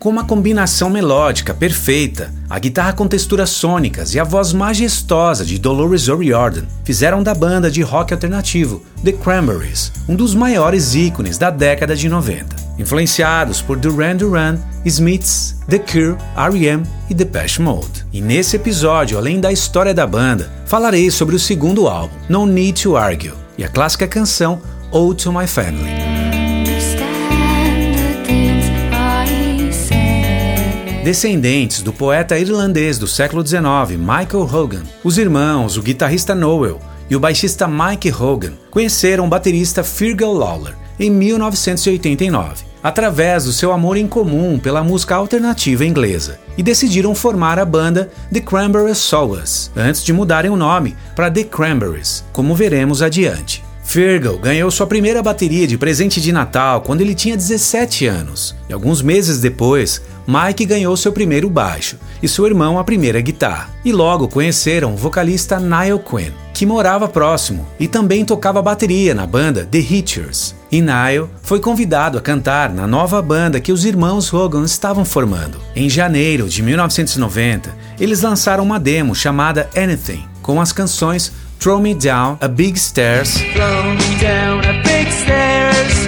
Com uma combinação melódica perfeita, a guitarra com texturas sônicas e a voz majestosa de Dolores O'Riordan fizeram da banda de rock alternativo The Cranberries um dos maiores ícones da década de 90, influenciados por Duran Duran, Smiths, The Cure, R.E.M. e Depeche Mode. E nesse episódio, além da história da banda, falarei sobre o segundo álbum, No Need to Argue, e a clássica canção Ode to My Family. Descendentes do poeta irlandês do século XIX Michael Hogan, os irmãos, o guitarrista Noel e o baixista Mike Hogan, conheceram o baterista Fergal Lawler em 1989, através do seu amor em comum pela música alternativa inglesa, e decidiram formar a banda The Cranberry Sowers, antes de mudarem o nome para The Cranberries, como veremos adiante. Fergal ganhou sua primeira bateria de presente de Natal quando ele tinha 17 anos, e alguns meses depois, Mike ganhou seu primeiro baixo e seu irmão a primeira guitarra. E logo conheceram o vocalista Niall Quinn, que morava próximo e também tocava bateria na banda The Hitchers. E Niall foi convidado a cantar na nova banda que os irmãos Hogan estavam formando. Em janeiro de 1990, eles lançaram uma demo chamada Anything, com as canções Throw me down a big stairs. Throw me down a big stairs.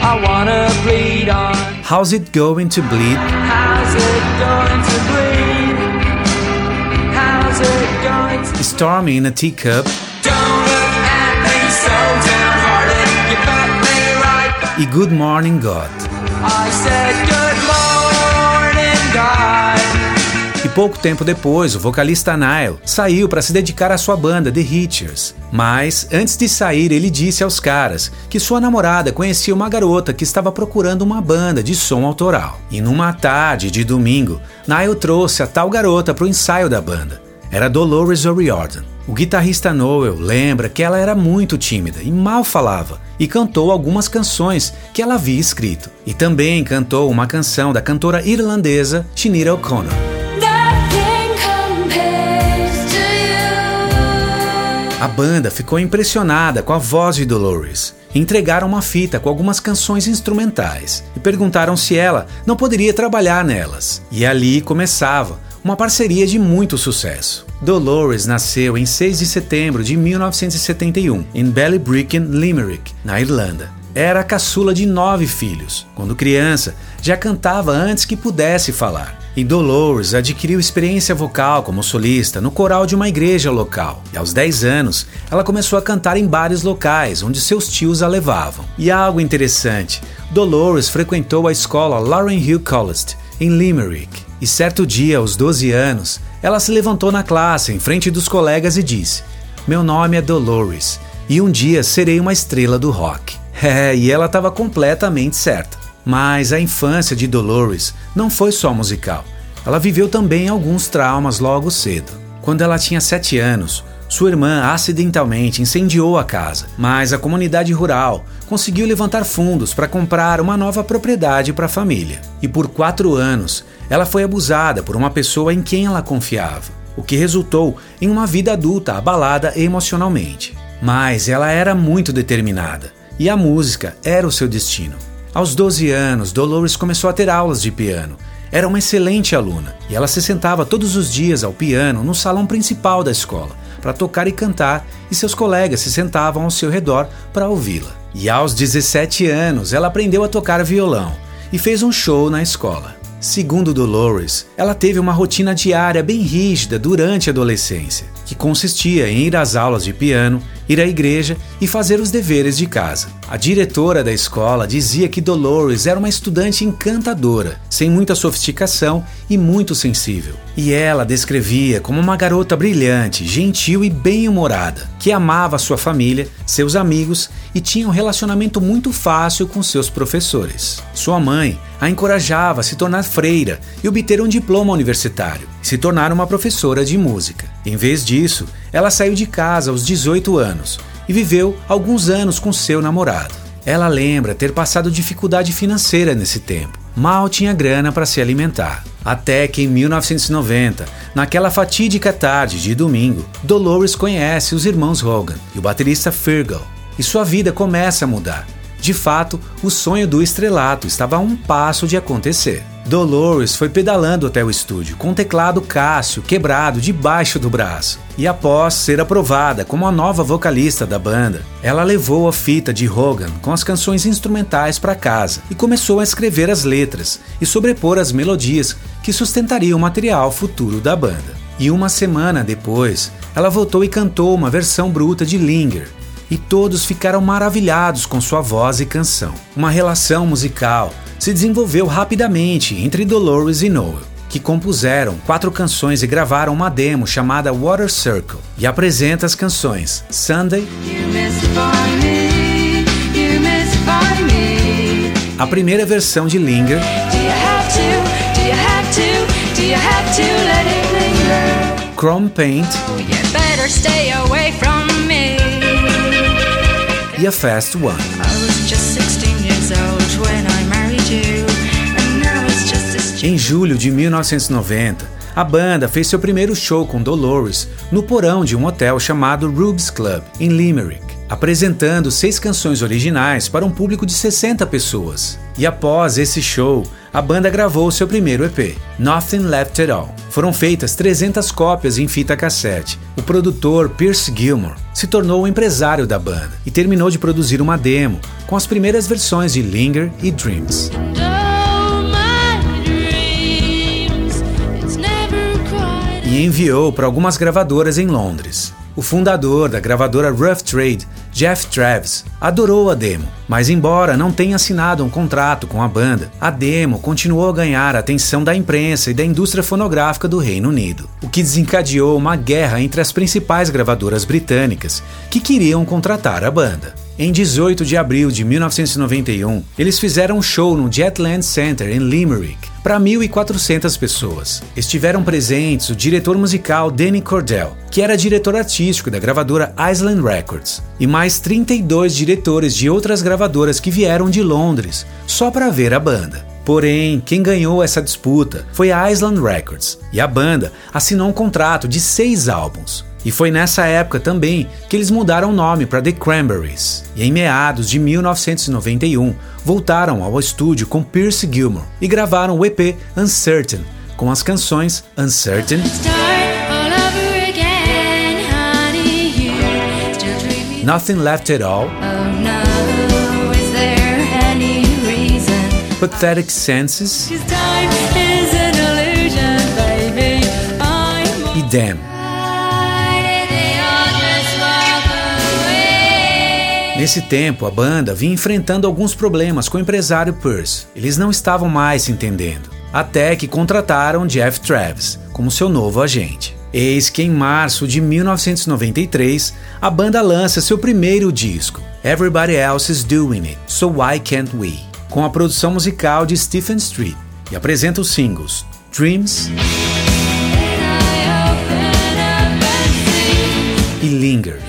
I wanna bleed on. How's it going to bleed? How's it going to bleed? How's it going to Stormy in a teacup. Don't look at me so downhearted. You bet me right A good morning, God. I said good morning, God. Pouco tempo depois, o vocalista Nile saiu para se dedicar à sua banda The Hitchers. Mas, antes de sair, ele disse aos caras que sua namorada conhecia uma garota que estava procurando uma banda de som autoral. E numa tarde de domingo, Nile trouxe a tal garota para o ensaio da banda. Era Dolores O'Riordan. O guitarrista Noel lembra que ela era muito tímida e mal falava, e cantou algumas canções que ela havia escrito. E também cantou uma canção da cantora irlandesa Sinead O'Connor. A banda ficou impressionada com a voz de Dolores. Entregaram uma fita com algumas canções instrumentais e perguntaram se ela não poderia trabalhar nelas. E ali começava uma parceria de muito sucesso. Dolores nasceu em 6 de setembro de 1971 em Ballybricken, Limerick, na Irlanda. Era a caçula de nove filhos. Quando criança, já cantava antes que pudesse falar. E Dolores adquiriu experiência vocal como solista no coral de uma igreja local. E aos 10 anos, ela começou a cantar em bares locais onde seus tios a levavam. E algo interessante, Dolores frequentou a escola Lauren Hill College em Limerick. E certo dia, aos 12 anos, ela se levantou na classe em frente dos colegas e disse: "Meu nome é Dolores e um dia serei uma estrela do rock". É, e ela estava completamente certa. Mas a infância de Dolores não foi só musical. Ela viveu também alguns traumas logo cedo. Quando ela tinha 7 anos, sua irmã acidentalmente incendiou a casa, mas a comunidade rural conseguiu levantar fundos para comprar uma nova propriedade para a família. E por quatro anos, ela foi abusada por uma pessoa em quem ela confiava, o que resultou em uma vida adulta abalada emocionalmente. Mas ela era muito determinada e a música era o seu destino. Aos 12 anos, Dolores começou a ter aulas de piano. Era uma excelente aluna e ela se sentava todos os dias ao piano no salão principal da escola para tocar e cantar, e seus colegas se sentavam ao seu redor para ouvi-la. E aos 17 anos, ela aprendeu a tocar violão e fez um show na escola. Segundo Dolores, ela teve uma rotina diária bem rígida durante a adolescência, que consistia em ir às aulas de piano, ir à igreja e fazer os deveres de casa. A diretora da escola dizia que Dolores era uma estudante encantadora, sem muita sofisticação e muito sensível. E ela descrevia como uma garota brilhante, gentil e bem-humorada, que amava sua família, seus amigos e tinha um relacionamento muito fácil com seus professores. Sua mãe a encorajava a se tornar freira e obter um diploma universitário, se tornar uma professora de música. Em vez disso, ela saiu de casa aos 18 anos e viveu alguns anos com seu namorado. Ela lembra ter passado dificuldade financeira nesse tempo. Mal tinha grana para se alimentar. Até que em 1990, naquela fatídica tarde de domingo, Dolores conhece os irmãos Hogan e o baterista Fergal, e sua vida começa a mudar. De fato, o sonho do estrelato estava a um passo de acontecer. Dolores foi pedalando até o estúdio com o teclado Cássio quebrado debaixo do braço. E após ser aprovada como a nova vocalista da banda, ela levou a fita de Hogan com as canções instrumentais para casa e começou a escrever as letras e sobrepor as melodias que sustentariam o material futuro da banda. E uma semana depois, ela voltou e cantou uma versão bruta de Linger, e todos ficaram maravilhados com sua voz e canção. Uma relação musical se desenvolveu rapidamente entre Dolores e Noel, que compuseram quatro canções e gravaram uma demo chamada Water Circle, e apresenta as canções Sunday, a primeira versão de Linger, Chrome Paint e a Fast One. Em julho de 1990, a banda fez seu primeiro show com Dolores no porão de um hotel chamado Rubes Club, em Limerick, apresentando seis canções originais para um público de 60 pessoas. E após esse show, a banda gravou seu primeiro EP, Nothing Left at All. Foram feitas 300 cópias em fita cassete. O produtor Pierce Gilmore se tornou o empresário da banda e terminou de produzir uma demo com as primeiras versões de Linger e Dreams. e enviou para algumas gravadoras em Londres. O fundador da gravadora Rough Trade, Jeff Travis, adorou a demo, mas embora não tenha assinado um contrato com a banda, a demo continuou a ganhar a atenção da imprensa e da indústria fonográfica do Reino Unido, o que desencadeou uma guerra entre as principais gravadoras britânicas que queriam contratar a banda. Em 18 de abril de 1991, eles fizeram um show no Jetland Center em Limerick para 1.400 pessoas. Estiveram presentes o diretor musical Danny Cordell, que era diretor artístico da gravadora Island Records, e mais 32 diretores de outras gravadoras que vieram de Londres só para ver a banda. Porém, quem ganhou essa disputa foi a Island Records, e a banda assinou um contrato de seis álbuns. E foi nessa época também que eles mudaram o nome para The Cranberries. E em meados de 1991, voltaram ao estúdio com Pierce Gilmore e gravaram o EP Uncertain, com as canções Uncertain, Nothing Left at All, Pathetic Senses e Damn. Nesse tempo, a banda vinha enfrentando alguns problemas com o empresário Pierce. Eles não estavam mais se entendendo. Até que contrataram Jeff Travis como seu novo agente. Eis que em março de 1993, a banda lança seu primeiro disco, Everybody Else Is Doing It, So Why Can't We, com a produção musical de Stephen Street, e apresenta os singles Dreams e Linger.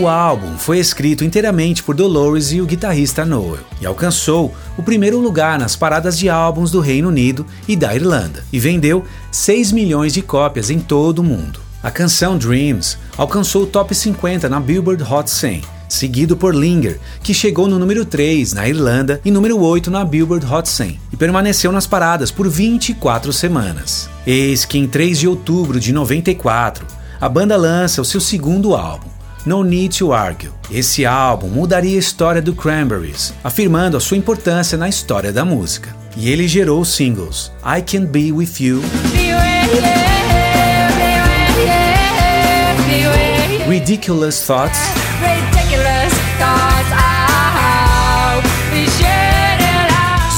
O álbum foi escrito inteiramente por Dolores e o guitarrista Noel e alcançou o primeiro lugar nas paradas de álbuns do Reino Unido e da Irlanda e vendeu 6 milhões de cópias em todo o mundo. A canção Dreams alcançou o top 50 na Billboard Hot 100, seguido por Linger, que chegou no número 3 na Irlanda e número 8 na Billboard Hot 100 e permaneceu nas paradas por 24 semanas. Eis que em 3 de outubro de 94, a banda lança o seu segundo álbum, no Need to Argue. Esse álbum mudaria a história do Cranberries, afirmando a sua importância na história da música. E ele gerou os singles I Can Be With You, Ridiculous Thoughts,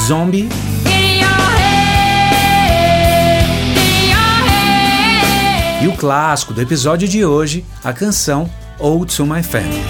Zombie e o clássico do episódio de hoje, a canção Ode to My Family.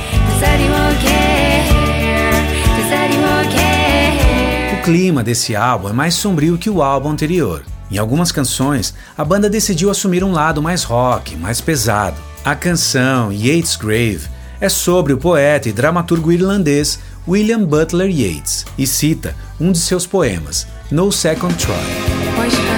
O clima desse álbum é mais sombrio que o álbum anterior. Em algumas canções, a banda decidiu assumir um lado mais rock, mais pesado. A canção Yates Grave é sobre o poeta e dramaturgo irlandês William Butler Yeats e cita um de seus poemas, No Second Try.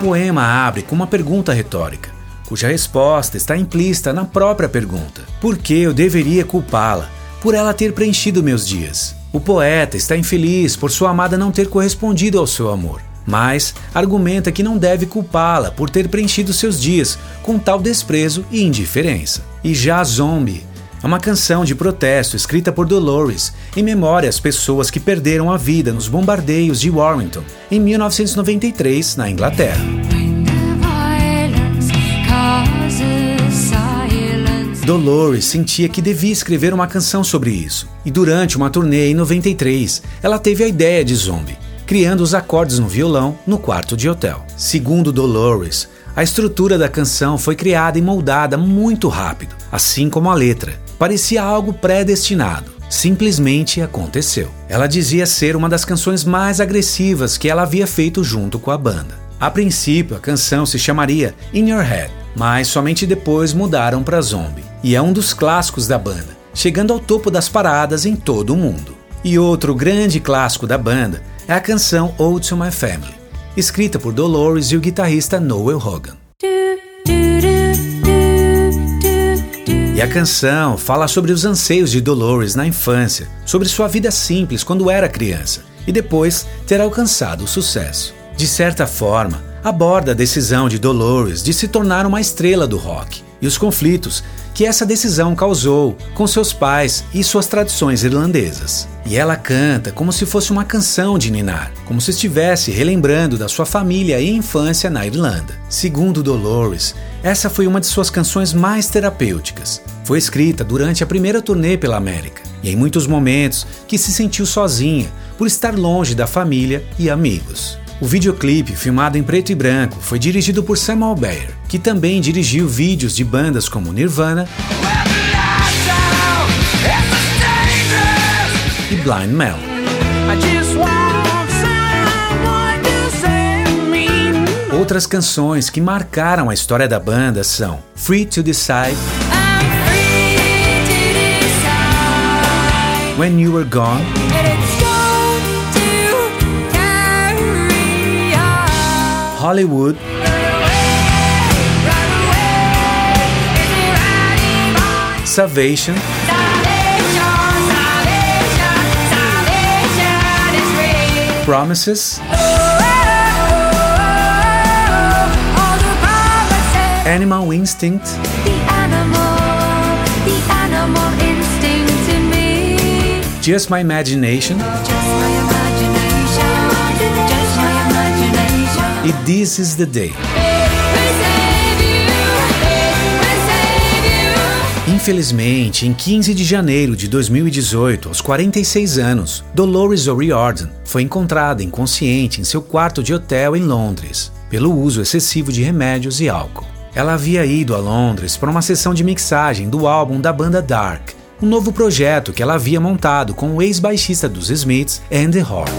Poema abre com uma pergunta retórica, cuja resposta está implícita na própria pergunta: Por que eu deveria culpá-la por ela ter preenchido meus dias? O poeta está infeliz por sua amada não ter correspondido ao seu amor, mas argumenta que não deve culpá-la por ter preenchido seus dias com tal desprezo e indiferença. E já Zombie é uma canção de protesto escrita por Dolores em memória às pessoas que perderam a vida nos bombardeios de Warrington em 1993, na Inglaterra. Dolores sentia que devia escrever uma canção sobre isso, e durante uma turnê em 93, ela teve a ideia de Zombie, criando os acordes no violão no quarto de hotel. Segundo Dolores, a estrutura da canção foi criada e moldada muito rápido, assim como a letra. Parecia algo predestinado. Simplesmente aconteceu. Ela dizia ser uma das canções mais agressivas que ela havia feito junto com a banda. A princípio, a canção se chamaria In Your Head, mas somente depois mudaram para Zombie e é um dos clássicos da banda, chegando ao topo das paradas em todo o mundo. E outro grande clássico da banda é a canção Ode to My Family, escrita por Dolores e o guitarrista Noel Hogan. E a canção fala sobre os anseios de Dolores na infância, sobre sua vida simples quando era criança e depois ter alcançado o sucesso. De certa forma, aborda a decisão de Dolores de se tornar uma estrela do rock e os conflitos que essa decisão causou com seus pais e suas tradições irlandesas. E ela canta como se fosse uma canção de ninar, como se estivesse relembrando da sua família e infância na Irlanda. Segundo Dolores, essa foi uma de suas canções mais terapêuticas. Foi escrita durante a primeira turnê pela América e em muitos momentos que se sentiu sozinha por estar longe da família e amigos. O videoclipe, filmado em preto e branco, foi dirigido por Samuel Bayer, que também dirigiu vídeos de bandas como Nirvana e Blind Melon. Outras canções que marcaram a história da banda são Free to Decide, When You Were Gone Hollywood. Salvation. Promises. Animal Instinct. Just my imagination. E This is the Day. Infelizmente, em 15 de janeiro de 2018, aos 46 anos, Dolores O'Riordan foi encontrada inconsciente em seu quarto de hotel em Londres, pelo uso excessivo de remédios e álcool. Ela havia ido a Londres para uma sessão de mixagem do álbum da banda Dark, um novo projeto que ela havia montado com o ex-baixista dos Smiths, Andy Hawk.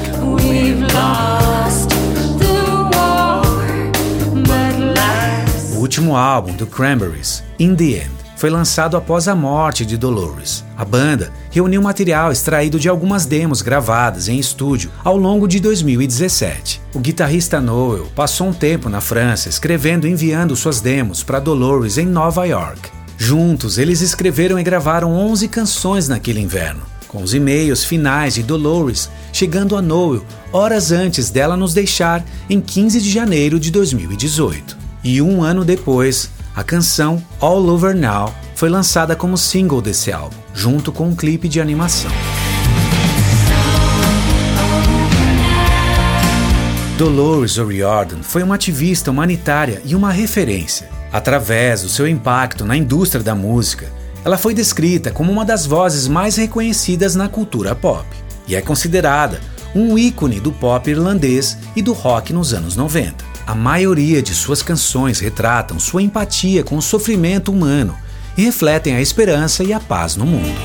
Último álbum do Cranberries, In the End, foi lançado após a morte de Dolores. A banda reuniu material extraído de algumas demos gravadas em estúdio ao longo de 2017. O guitarrista Noel passou um tempo na França escrevendo e enviando suas demos para Dolores em Nova York. Juntos, eles escreveram e gravaram 11 canções naquele inverno, com os e-mails finais de Dolores chegando a Noel horas antes dela nos deixar em 15 de janeiro de 2018 e um ano depois, a canção All Over Now foi lançada como single desse álbum, junto com um clipe de animação. Dolores O'Riordan foi uma ativista humanitária e uma referência. Através do seu impacto na indústria da música, ela foi descrita como uma das vozes mais reconhecidas na cultura pop e é considerada um ícone do pop irlandês e do rock nos anos 90. A maioria de suas canções retratam sua empatia com o sofrimento humano e refletem a esperança e a paz no mundo.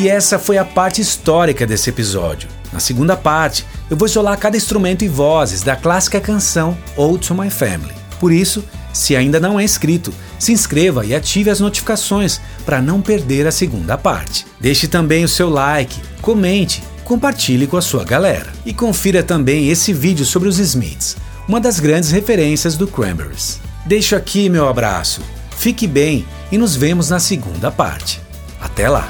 E essa foi a parte histórica desse episódio. Na segunda parte, eu vou isolar cada instrumento e vozes da clássica canção Ode to My Family. Por isso, se ainda não é inscrito, se inscreva e ative as notificações para não perder a segunda parte. Deixe também o seu like, comente compartilhe com a sua galera. E confira também esse vídeo sobre os Smiths, uma das grandes referências do Cranberries. Deixo aqui meu abraço, fique bem e nos vemos na segunda parte. Até lá!